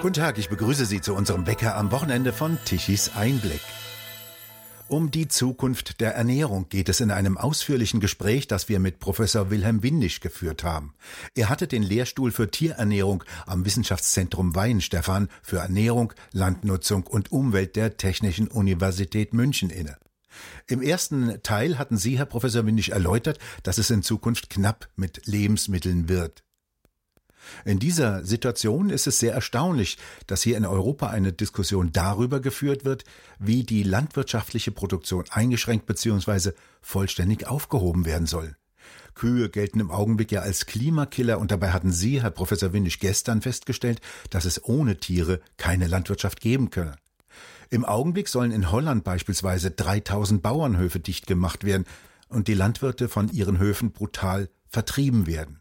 Guten Tag, ich begrüße Sie zu unserem Wecker am Wochenende von Tichys Einblick. Um die Zukunft der Ernährung geht es in einem ausführlichen Gespräch, das wir mit Professor Wilhelm Windisch geführt haben. Er hatte den Lehrstuhl für Tierernährung am Wissenschaftszentrum Weihenstephan für Ernährung, Landnutzung und Umwelt der Technischen Universität München inne. Im ersten Teil hatten Sie, Herr Professor Windisch, erläutert, dass es in Zukunft knapp mit Lebensmitteln wird. In dieser Situation ist es sehr erstaunlich, dass hier in Europa eine Diskussion darüber geführt wird, wie die landwirtschaftliche Produktion eingeschränkt bzw. vollständig aufgehoben werden soll. Kühe gelten im Augenblick ja als Klimakiller und dabei hatten Sie, Herr Professor Windisch, gestern festgestellt, dass es ohne Tiere keine Landwirtschaft geben könne. Im Augenblick sollen in Holland beispielsweise 3000 Bauernhöfe dicht gemacht werden und die Landwirte von ihren Höfen brutal vertrieben werden.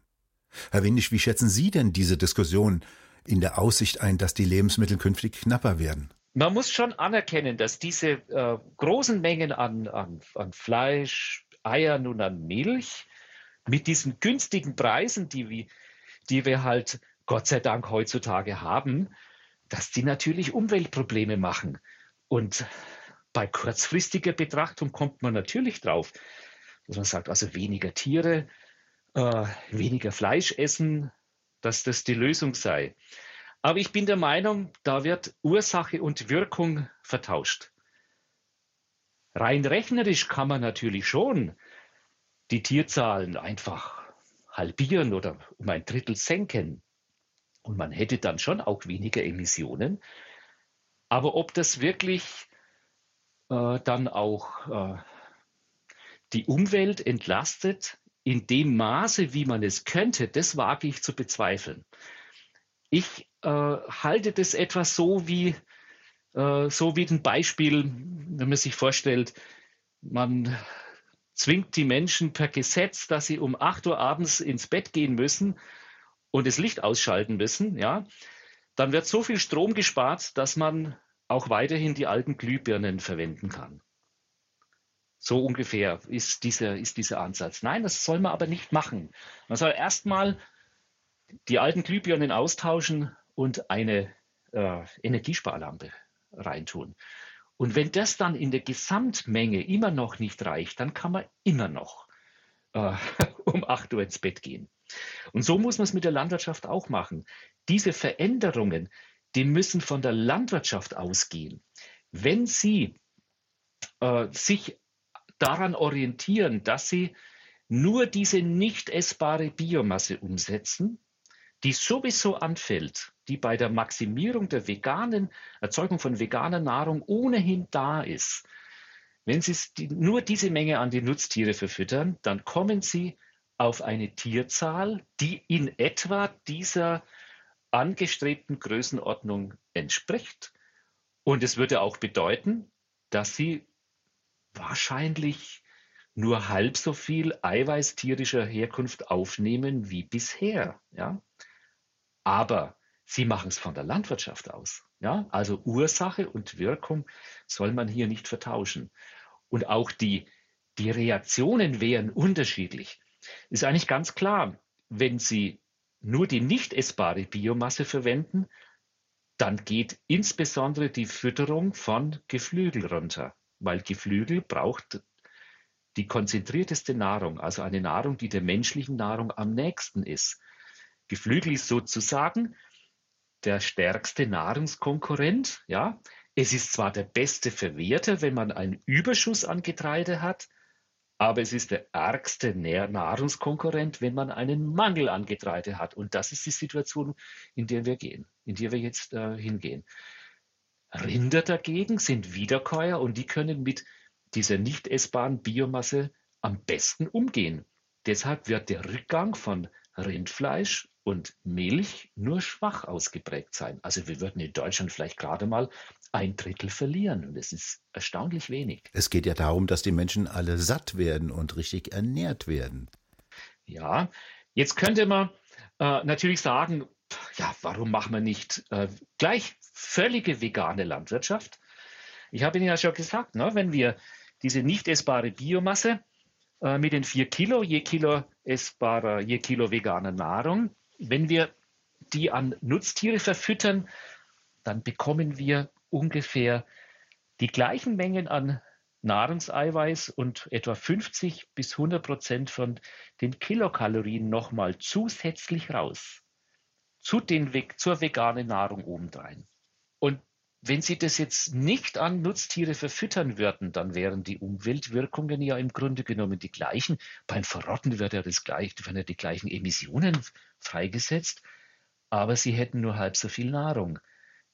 Herr Windisch, wie schätzen Sie denn diese Diskussion in der Aussicht ein, dass die Lebensmittel künftig knapper werden? Man muss schon anerkennen, dass diese äh, großen Mengen an, an, an Fleisch, Eiern und an Milch mit diesen günstigen Preisen, die wir, die wir halt Gott sei Dank heutzutage haben, dass die natürlich Umweltprobleme machen. Und bei kurzfristiger Betrachtung kommt man natürlich drauf, dass man sagt, also weniger Tiere, äh, weniger Fleisch essen, dass das die Lösung sei. Aber ich bin der Meinung, da wird Ursache und Wirkung vertauscht. Rein rechnerisch kann man natürlich schon die Tierzahlen einfach halbieren oder um ein Drittel senken. Und man hätte dann schon auch weniger Emissionen. Aber ob das wirklich äh, dann auch äh, die Umwelt entlastet, in dem Maße, wie man es könnte, das wage ich zu bezweifeln. Ich äh, halte das etwas so wie, äh, so wie ein Beispiel, wenn man sich vorstellt, man zwingt die Menschen per Gesetz, dass sie um 8 Uhr abends ins Bett gehen müssen und das Licht ausschalten müssen, ja, dann wird so viel Strom gespart, dass man auch weiterhin die alten Glühbirnen verwenden kann. So ungefähr ist dieser, ist dieser Ansatz. Nein, das soll man aber nicht machen. Man soll erstmal die alten Glühbirnen austauschen und eine äh, Energiesparlampe reintun. Und wenn das dann in der Gesamtmenge immer noch nicht reicht, dann kann man immer noch äh, um 8 Uhr ins Bett gehen. Und so muss man es mit der Landwirtschaft auch machen. Diese Veränderungen, die müssen von der Landwirtschaft ausgehen. Wenn sie äh, sich daran orientieren, dass sie nur diese nicht essbare Biomasse umsetzen, die sowieso anfällt, die bei der Maximierung der veganen Erzeugung von veganer Nahrung ohnehin da ist. Wenn Sie nur diese Menge an die Nutztiere verfüttern, dann kommen Sie auf eine Tierzahl, die in etwa dieser angestrebten Größenordnung entspricht. Und es würde auch bedeuten, dass Sie wahrscheinlich nur halb so viel Eiweiß tierischer Herkunft aufnehmen wie bisher. Ja? Aber sie machen es von der Landwirtschaft aus. Ja? Also Ursache und Wirkung soll man hier nicht vertauschen. Und auch die, die Reaktionen wären unterschiedlich. Ist eigentlich ganz klar, wenn Sie nur die nicht essbare Biomasse verwenden, dann geht insbesondere die Fütterung von Geflügel runter weil Geflügel braucht die konzentrierteste Nahrung, also eine Nahrung, die der menschlichen Nahrung am nächsten ist. Geflügel ist sozusagen der stärkste Nahrungskonkurrent, ja. Es ist zwar der beste Verwerter, wenn man einen Überschuss an Getreide hat, aber es ist der ärgste Nahrungskonkurrent, wenn man einen Mangel an Getreide hat. Und das ist die Situation, in der wir gehen, in der wir jetzt äh, hingehen. Rinder dagegen sind Wiederkäuer und die können mit dieser nicht essbaren Biomasse am besten umgehen. Deshalb wird der Rückgang von Rindfleisch und Milch nur schwach ausgeprägt sein. Also wir würden in Deutschland vielleicht gerade mal ein Drittel verlieren und es ist erstaunlich wenig. Es geht ja darum, dass die Menschen alle satt werden und richtig ernährt werden. Ja, jetzt könnte man äh, natürlich sagen, ja, warum machen wir nicht äh, gleich völlige vegane Landwirtschaft? Ich habe Ihnen ja schon gesagt, ne, wenn wir diese nicht essbare Biomasse äh, mit den vier Kilo, je Kilo essbarer, je Kilo veganer Nahrung, wenn wir die an Nutztiere verfüttern dann bekommen wir ungefähr die gleichen Mengen an Nahrungseiweiß und etwa 50 bis 100 Prozent von den Kilokalorien nochmal zusätzlich raus. Zu den, zur veganen Nahrung obendrein. Und wenn Sie das jetzt nicht an Nutztiere verfüttern würden, dann wären die Umweltwirkungen ja im Grunde genommen die gleichen. Beim Verrotten wird ja das gleiche, werden ja die gleichen Emissionen freigesetzt, aber sie hätten nur halb so viel Nahrung.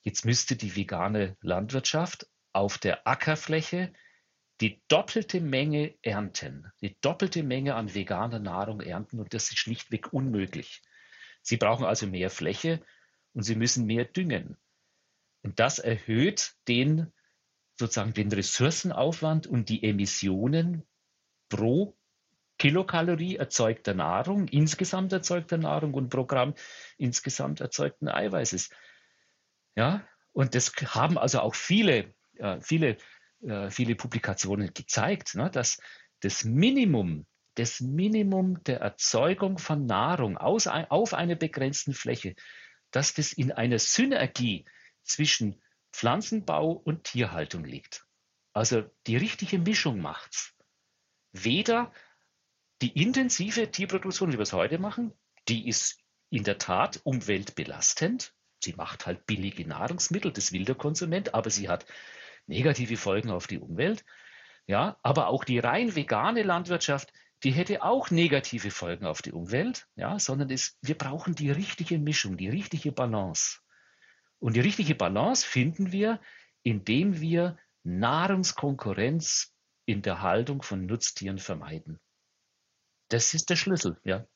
Jetzt müsste die vegane Landwirtschaft auf der Ackerfläche die doppelte Menge ernten, die doppelte Menge an veganer Nahrung ernten und das ist schlichtweg unmöglich. Sie brauchen also mehr Fläche und sie müssen mehr düngen. Und das erhöht den sozusagen den Ressourcenaufwand und die Emissionen pro Kilokalorie erzeugter Nahrung, insgesamt erzeugter Nahrung und pro Gramm insgesamt erzeugten Eiweißes. Ja, und das haben also auch viele, äh, viele äh, viele Publikationen gezeigt, ne, dass das Minimum, das Minimum der Erzeugung von Nahrung aus, auf einer begrenzten Fläche, dass das in einer Synergie zwischen Pflanzenbau und Tierhaltung liegt. Also die richtige Mischung macht's. Weder die intensive Tierproduktion, wie wir es heute machen, die ist in der Tat umweltbelastend. Sie macht halt billige Nahrungsmittel, das will der Konsument, aber sie hat negative Folgen auf die Umwelt. Ja, aber auch die rein vegane Landwirtschaft, die hätte auch negative Folgen auf die Umwelt, ja, sondern es, wir brauchen die richtige Mischung, die richtige Balance. Und die richtige Balance finden wir, indem wir Nahrungskonkurrenz in der Haltung von Nutztieren vermeiden. Das ist der Schlüssel, ja.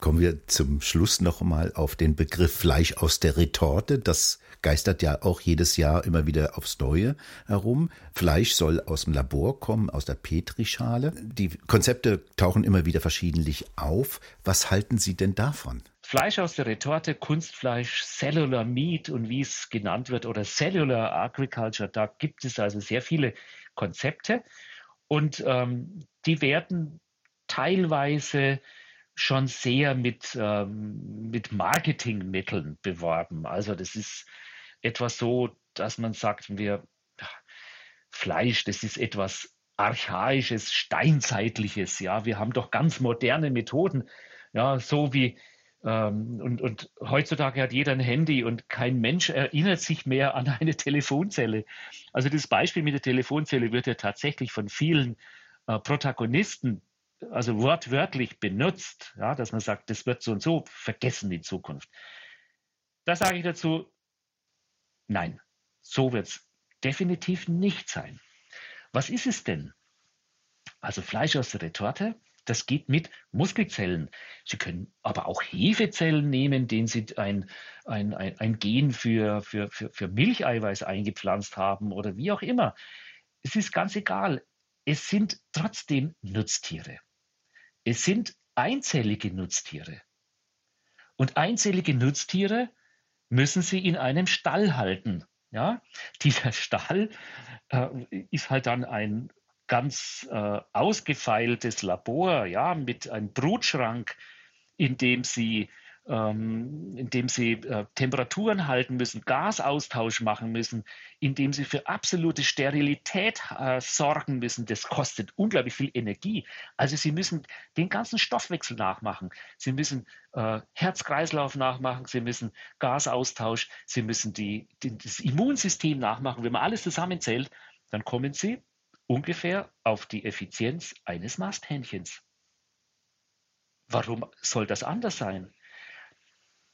Kommen wir zum Schluss noch mal auf den Begriff Fleisch aus der Retorte. Das geistert ja auch jedes Jahr immer wieder aufs Neue herum. Fleisch soll aus dem Labor kommen, aus der Petrischale. Die Konzepte tauchen immer wieder verschiedentlich auf. Was halten Sie denn davon? Fleisch aus der Retorte, Kunstfleisch, Cellular Meat und wie es genannt wird oder Cellular Agriculture, da gibt es also sehr viele Konzepte und ähm, die werden teilweise schon sehr mit, ähm, mit Marketingmitteln beworben. Also das ist etwas so, dass man sagt, wir Fleisch, das ist etwas archaisches, steinzeitliches. Ja, wir haben doch ganz moderne Methoden. Ja, so wie ähm, und, und heutzutage hat jeder ein Handy und kein Mensch erinnert sich mehr an eine Telefonzelle. Also das Beispiel mit der Telefonzelle wird ja tatsächlich von vielen äh, Protagonisten also wortwörtlich benutzt, ja, dass man sagt, das wird so und so vergessen in Zukunft. Da sage ich dazu, nein, so wird es definitiv nicht sein. Was ist es denn? Also Fleisch aus der Retorte, das geht mit Muskelzellen. Sie können aber auch Hefezellen nehmen, denen Sie ein, ein, ein, ein Gen für, für, für, für Milcheiweiß eingepflanzt haben oder wie auch immer. Es ist ganz egal. Es sind trotzdem Nutztiere. Es sind einzellige Nutztiere. Und einzellige Nutztiere müssen Sie in einem Stall halten. Ja? Dieser Stall äh, ist halt dann ein ganz äh, ausgefeiltes Labor, ja, mit einem Brutschrank, in dem Sie ähm, indem sie äh, Temperaturen halten müssen, Gasaustausch machen müssen, indem sie für absolute Sterilität äh, sorgen müssen. Das kostet unglaublich viel Energie. Also sie müssen den ganzen Stoffwechsel nachmachen. Sie müssen äh, Herz-Kreislauf nachmachen, sie müssen Gasaustausch, sie müssen die, die, das Immunsystem nachmachen. Wenn man alles zusammenzählt, dann kommen sie ungefähr auf die Effizienz eines Masthähnchens. Warum soll das anders sein?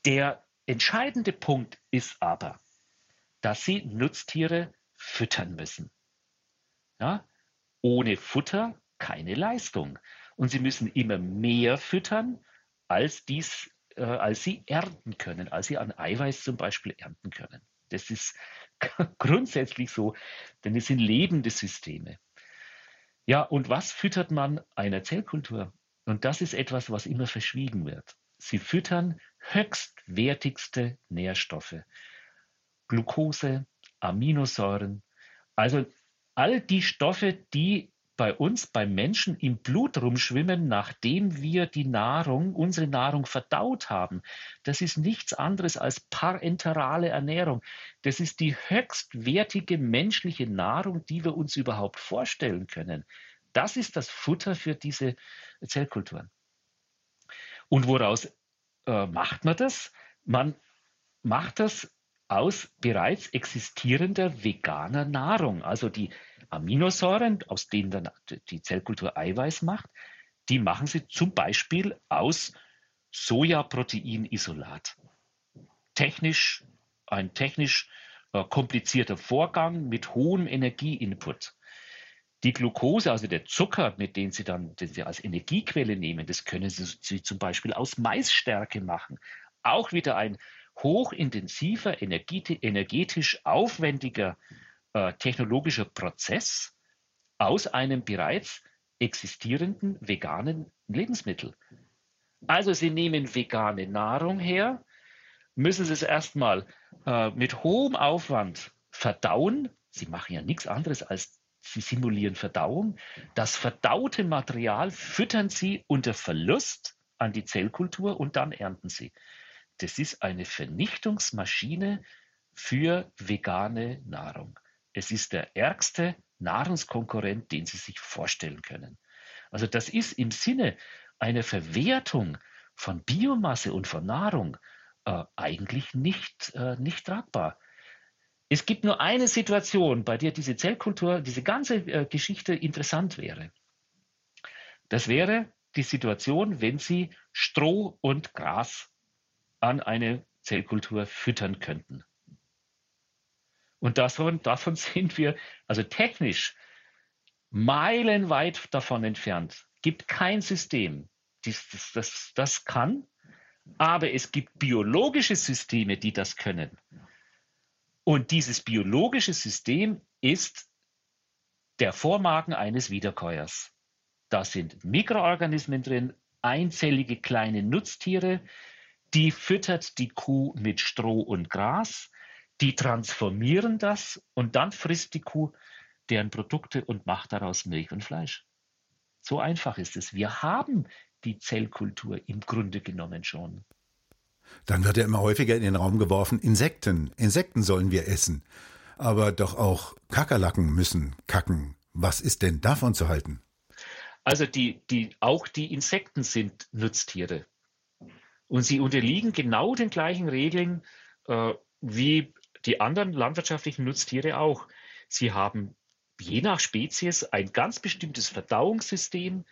Der entscheidende Punkt ist aber, dass sie Nutztiere füttern müssen. Ja? Ohne Futter keine Leistung. Und sie müssen immer mehr füttern, als, dies, äh, als sie ernten können, als sie an Eiweiß zum Beispiel ernten können. Das ist grundsätzlich so, denn es sind lebende Systeme. Ja, und was füttert man einer Zellkultur? Und das ist etwas, was immer verschwiegen wird. Sie füttern höchstwertigste Nährstoffe. Glucose, Aminosäuren, also all die Stoffe, die bei uns, beim Menschen im Blut rumschwimmen, nachdem wir die Nahrung, unsere Nahrung verdaut haben. Das ist nichts anderes als parenterale Ernährung. Das ist die höchstwertige menschliche Nahrung, die wir uns überhaupt vorstellen können. Das ist das Futter für diese Zellkulturen. Und woraus äh, macht man das? Man macht das aus bereits existierender veganer Nahrung. Also die Aminosäuren, aus denen dann die Zellkultur Eiweiß macht, die machen sie zum Beispiel aus Sojaproteinisolat. Technisch, ein technisch äh, komplizierter Vorgang mit hohem Energieinput. Die Glucose, also der Zucker, mit dem Sie dann den Sie als Energiequelle nehmen, das können Sie, zum Beispiel aus Maisstärke machen. Auch wieder ein hochintensiver, energetisch aufwendiger äh, technologischer Prozess aus einem bereits existierenden veganen Lebensmittel. Also Sie nehmen vegane Nahrung her, müssen Sie es erstmal äh, mit hohem Aufwand verdauen. Sie machen ja nichts anderes als Sie simulieren Verdauung. Das verdaute Material füttern Sie unter Verlust an die Zellkultur und dann ernten Sie. Das ist eine Vernichtungsmaschine für vegane Nahrung. Es ist der ärgste Nahrungskonkurrent, den Sie sich vorstellen können. Also das ist im Sinne einer Verwertung von Biomasse und von Nahrung äh, eigentlich nicht, äh, nicht tragbar. Es gibt nur eine Situation, bei der diese Zellkultur, diese ganze äh, Geschichte interessant wäre. Das wäre die Situation, wenn Sie Stroh und Gras an eine Zellkultur füttern könnten. Und davon, davon sind wir also technisch meilenweit davon entfernt. Gibt kein System, das, das, das, das kann, aber es gibt biologische Systeme, die das können. Und dieses biologische System ist der Vormagen eines Wiederkäuers. Da sind Mikroorganismen drin, einzellige kleine Nutztiere, die füttert die Kuh mit Stroh und Gras, die transformieren das und dann frisst die Kuh deren Produkte und macht daraus Milch und Fleisch. So einfach ist es. Wir haben die Zellkultur im Grunde genommen schon. Dann wird ja immer häufiger in den Raum geworfen, Insekten. Insekten sollen wir essen. Aber doch auch Kakerlaken müssen kacken. Was ist denn davon zu halten? Also die, die, auch die Insekten sind Nutztiere. Und sie unterliegen genau den gleichen Regeln äh, wie die anderen landwirtschaftlichen Nutztiere auch. Sie haben je nach Spezies ein ganz bestimmtes Verdauungssystem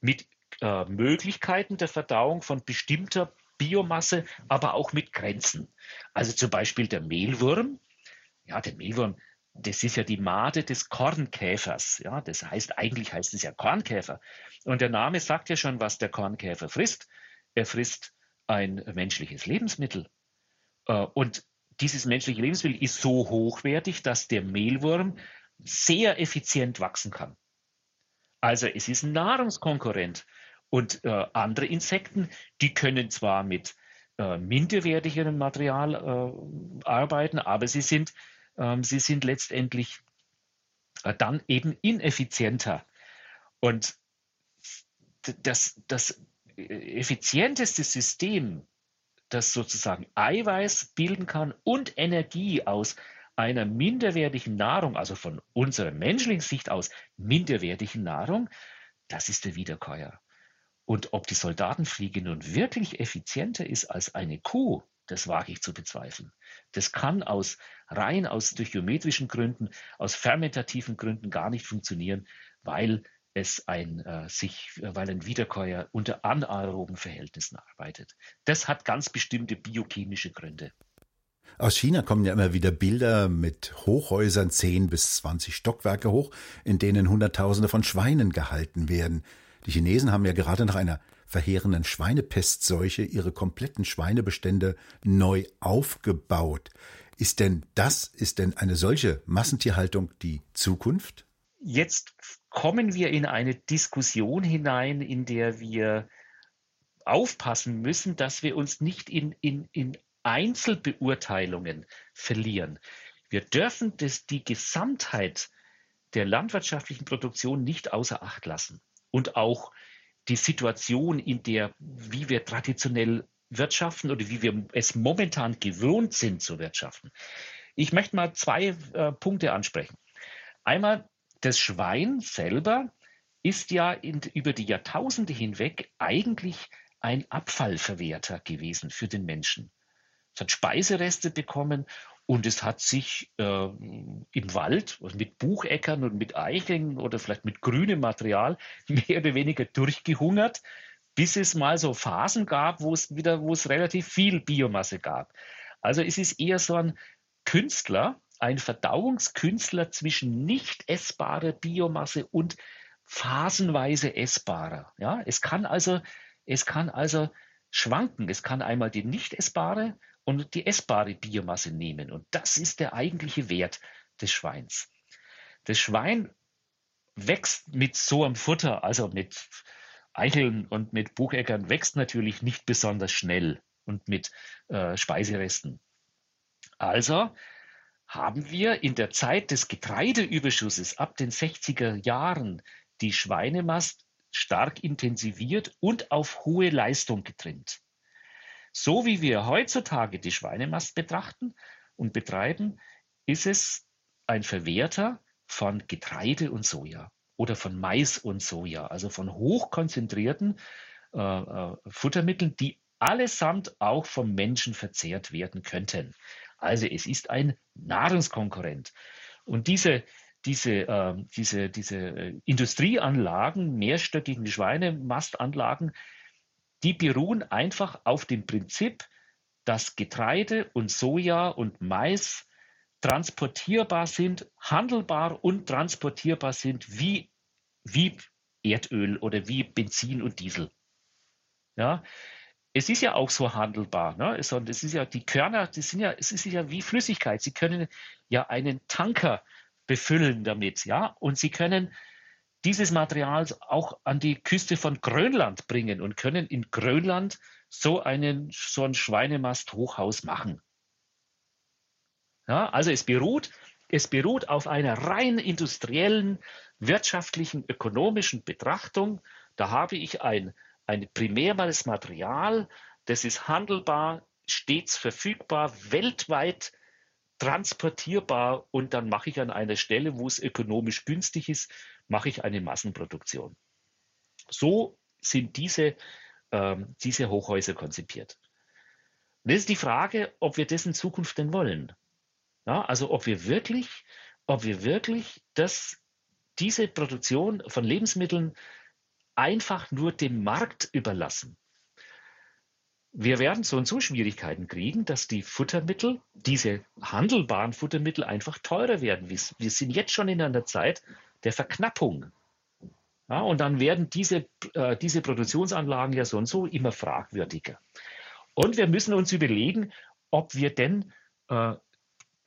mit äh, Möglichkeiten der Verdauung von bestimmter Biomasse, aber auch mit Grenzen. Also zum Beispiel der Mehlwurm. Ja, der Mehlwurm, das ist ja die Made des Kornkäfers. Ja, das heißt, eigentlich heißt es ja Kornkäfer. Und der Name sagt ja schon, was der Kornkäfer frisst. Er frisst ein menschliches Lebensmittel. Äh, und dieses menschliche Lebensmittel ist so hochwertig, dass der Mehlwurm sehr effizient wachsen kann. Also es ist ein Nahrungskonkurrent und äh, andere Insekten, die können zwar mit äh, minderwertigerem Material äh, arbeiten, aber sie sind, ähm, sie sind letztendlich äh, dann eben ineffizienter. Und das, das effizienteste System, das sozusagen Eiweiß bilden kann und Energie aus einer minderwertigen Nahrung, also von unserer menschlichen Sicht aus minderwertigen Nahrung, das ist der Wiederkäuer. Und ob die Soldatenfliege nun wirklich effizienter ist als eine Kuh, das wage ich zu bezweifeln. Das kann aus rein aus durch geometrischen Gründen, aus fermentativen Gründen gar nicht funktionieren, weil es ein äh, sich, weil ein Wiederkäuer unter anaeroben Verhältnissen arbeitet. Das hat ganz bestimmte biochemische Gründe. Aus China kommen ja immer wieder Bilder mit Hochhäusern, 10 bis 20 Stockwerke hoch, in denen Hunderttausende von Schweinen gehalten werden. Die Chinesen haben ja gerade nach einer verheerenden Schweinepestseuche ihre kompletten Schweinebestände neu aufgebaut. Ist denn das, ist denn eine solche Massentierhaltung die Zukunft? Jetzt kommen wir in eine Diskussion hinein, in der wir aufpassen müssen, dass wir uns nicht in, in, in Einzelbeurteilungen verlieren. Wir dürfen das, die Gesamtheit der landwirtschaftlichen Produktion nicht außer Acht lassen. Und auch die Situation, in der, wie wir traditionell wirtschaften oder wie wir es momentan gewohnt sind zu wirtschaften. Ich möchte mal zwei äh, Punkte ansprechen. Einmal, das Schwein selber ist ja in, über die Jahrtausende hinweg eigentlich ein Abfallverwerter gewesen für den Menschen. Es hat Speisereste bekommen und es hat sich äh, im Wald also mit Bucheckern und mit Eicheln oder vielleicht mit grünem Material mehr oder weniger durchgehungert, bis es mal so Phasen gab, wo es wieder, wo es relativ viel Biomasse gab. Also es ist eher so ein Künstler, ein Verdauungskünstler zwischen nicht essbarer Biomasse und phasenweise essbarer. Ja, es kann also, es kann also schwanken. Es kann einmal die nicht essbare und die essbare Biomasse nehmen. Und das ist der eigentliche Wert des Schweins. Das Schwein wächst mit so einem Futter, also mit Eicheln und mit Bucheckern, wächst natürlich nicht besonders schnell und mit äh, Speiseresten. Also haben wir in der Zeit des Getreideüberschusses ab den 60er Jahren die Schweinemast stark intensiviert und auf hohe Leistung getrimmt. So wie wir heutzutage die Schweinemast betrachten und betreiben, ist es ein Verwerter von Getreide und Soja oder von Mais und Soja, also von hochkonzentrierten äh, äh, Futtermitteln, die allesamt auch vom Menschen verzehrt werden könnten. Also es ist ein Nahrungskonkurrent. Und diese, diese, äh, diese, diese äh, Industrieanlagen, mehrstöckigen Schweinemastanlagen, die beruhen einfach auf dem Prinzip, dass Getreide und Soja und Mais transportierbar sind, handelbar und transportierbar sind wie, wie Erdöl oder wie Benzin und Diesel. Ja, es ist ja auch so handelbar. Ne? Es, ist ja die Körner, das sind ja, es ist ja wie Flüssigkeit. Sie können ja einen Tanker befüllen damit, ja, und sie können dieses Material auch an die Küste von Grönland bringen und können in Grönland so einen so ein Schweinemast-Hochhaus machen. Ja, also es beruht, es beruht auf einer rein industriellen, wirtschaftlichen, ökonomischen Betrachtung. Da habe ich ein, ein primäres Material, das ist handelbar, stets verfügbar, weltweit transportierbar und dann mache ich an einer Stelle, wo es ökonomisch günstig ist, mache ich eine Massenproduktion. So sind diese, ähm, diese Hochhäuser konzipiert. Und das ist die Frage, ob wir das in Zukunft denn wollen. Ja, also ob wir wirklich, ob wir wirklich das, diese Produktion von Lebensmitteln einfach nur dem Markt überlassen. Wir werden so und so Schwierigkeiten kriegen, dass die Futtermittel, diese handelbaren Futtermittel einfach teurer werden. Wir sind jetzt schon in einer Zeit der Verknappung. Ja, und dann werden diese, äh, diese Produktionsanlagen ja so und so immer fragwürdiger. Und wir müssen uns überlegen, ob wir denn äh,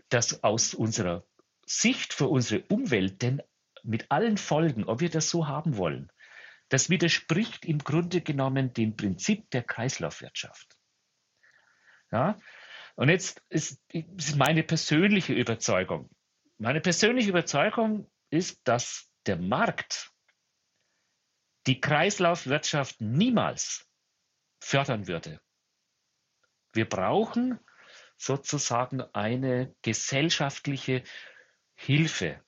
das aus unserer Sicht für unsere Umwelt denn mit allen Folgen, ob wir das so haben wollen. Das widerspricht im Grunde genommen dem Prinzip der Kreislaufwirtschaft. Ja? Und jetzt ist, ist meine persönliche Überzeugung. Meine persönliche Überzeugung ist, dass der Markt die Kreislaufwirtschaft niemals fördern würde. Wir brauchen sozusagen eine gesellschaftliche Hilfe,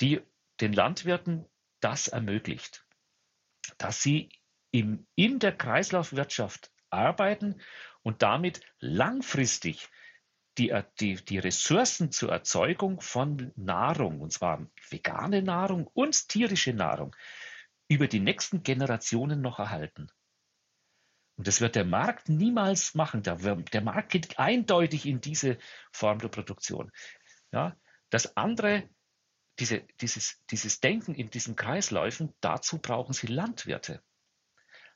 die den Landwirten das ermöglicht dass sie im, in der Kreislaufwirtschaft arbeiten und damit langfristig die, die, die Ressourcen zur Erzeugung von Nahrung, und zwar vegane Nahrung und tierische Nahrung, über die nächsten Generationen noch erhalten. Und das wird der Markt niemals machen. Der, der Markt geht eindeutig in diese Form der Produktion. Ja, das andere diese, dieses, dieses Denken in diesen Kreisläufen, dazu brauchen Sie Landwirte.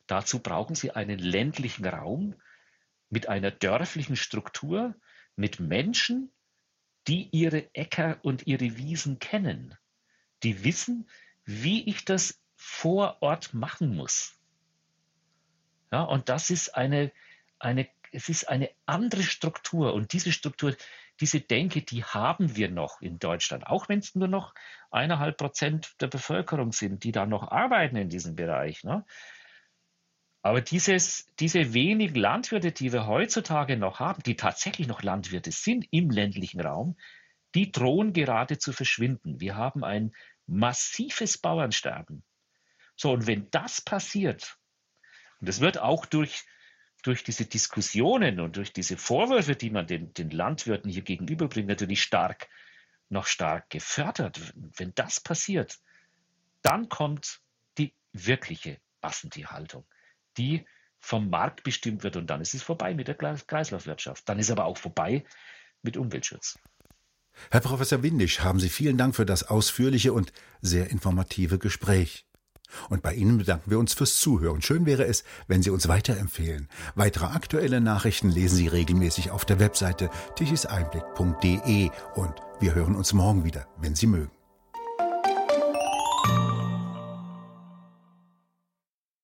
Dazu brauchen Sie einen ländlichen Raum mit einer dörflichen Struktur, mit Menschen, die ihre Äcker und ihre Wiesen kennen, die wissen, wie ich das vor Ort machen muss. Ja, und das ist eine, eine, es ist eine andere Struktur und diese Struktur, diese Denke, die haben wir noch in Deutschland, auch wenn es nur noch eineinhalb Prozent der Bevölkerung sind, die da noch arbeiten in diesem Bereich. Ne? Aber dieses, diese wenigen Landwirte, die wir heutzutage noch haben, die tatsächlich noch Landwirte sind im ländlichen Raum, die drohen gerade zu verschwinden. Wir haben ein massives Bauernsterben. So, und wenn das passiert, und das wird auch durch, durch diese Diskussionen und durch diese Vorwürfe, die man den, den Landwirten hier gegenüberbringt, natürlich stark, noch stark gefördert. Wenn das passiert, dann kommt die wirkliche Massentierhaltung die vom Markt bestimmt wird und dann ist es vorbei mit der Kreislaufwirtschaft. Dann ist aber auch vorbei mit Umweltschutz. Herr Professor Windisch, haben Sie vielen Dank für das ausführliche und sehr informative Gespräch. Und bei Ihnen bedanken wir uns fürs Zuhören. Schön wäre es, wenn Sie uns weiterempfehlen. Weitere aktuelle Nachrichten lesen Sie regelmäßig auf der Webseite tichiseinblick.de und wir hören uns morgen wieder, wenn Sie mögen.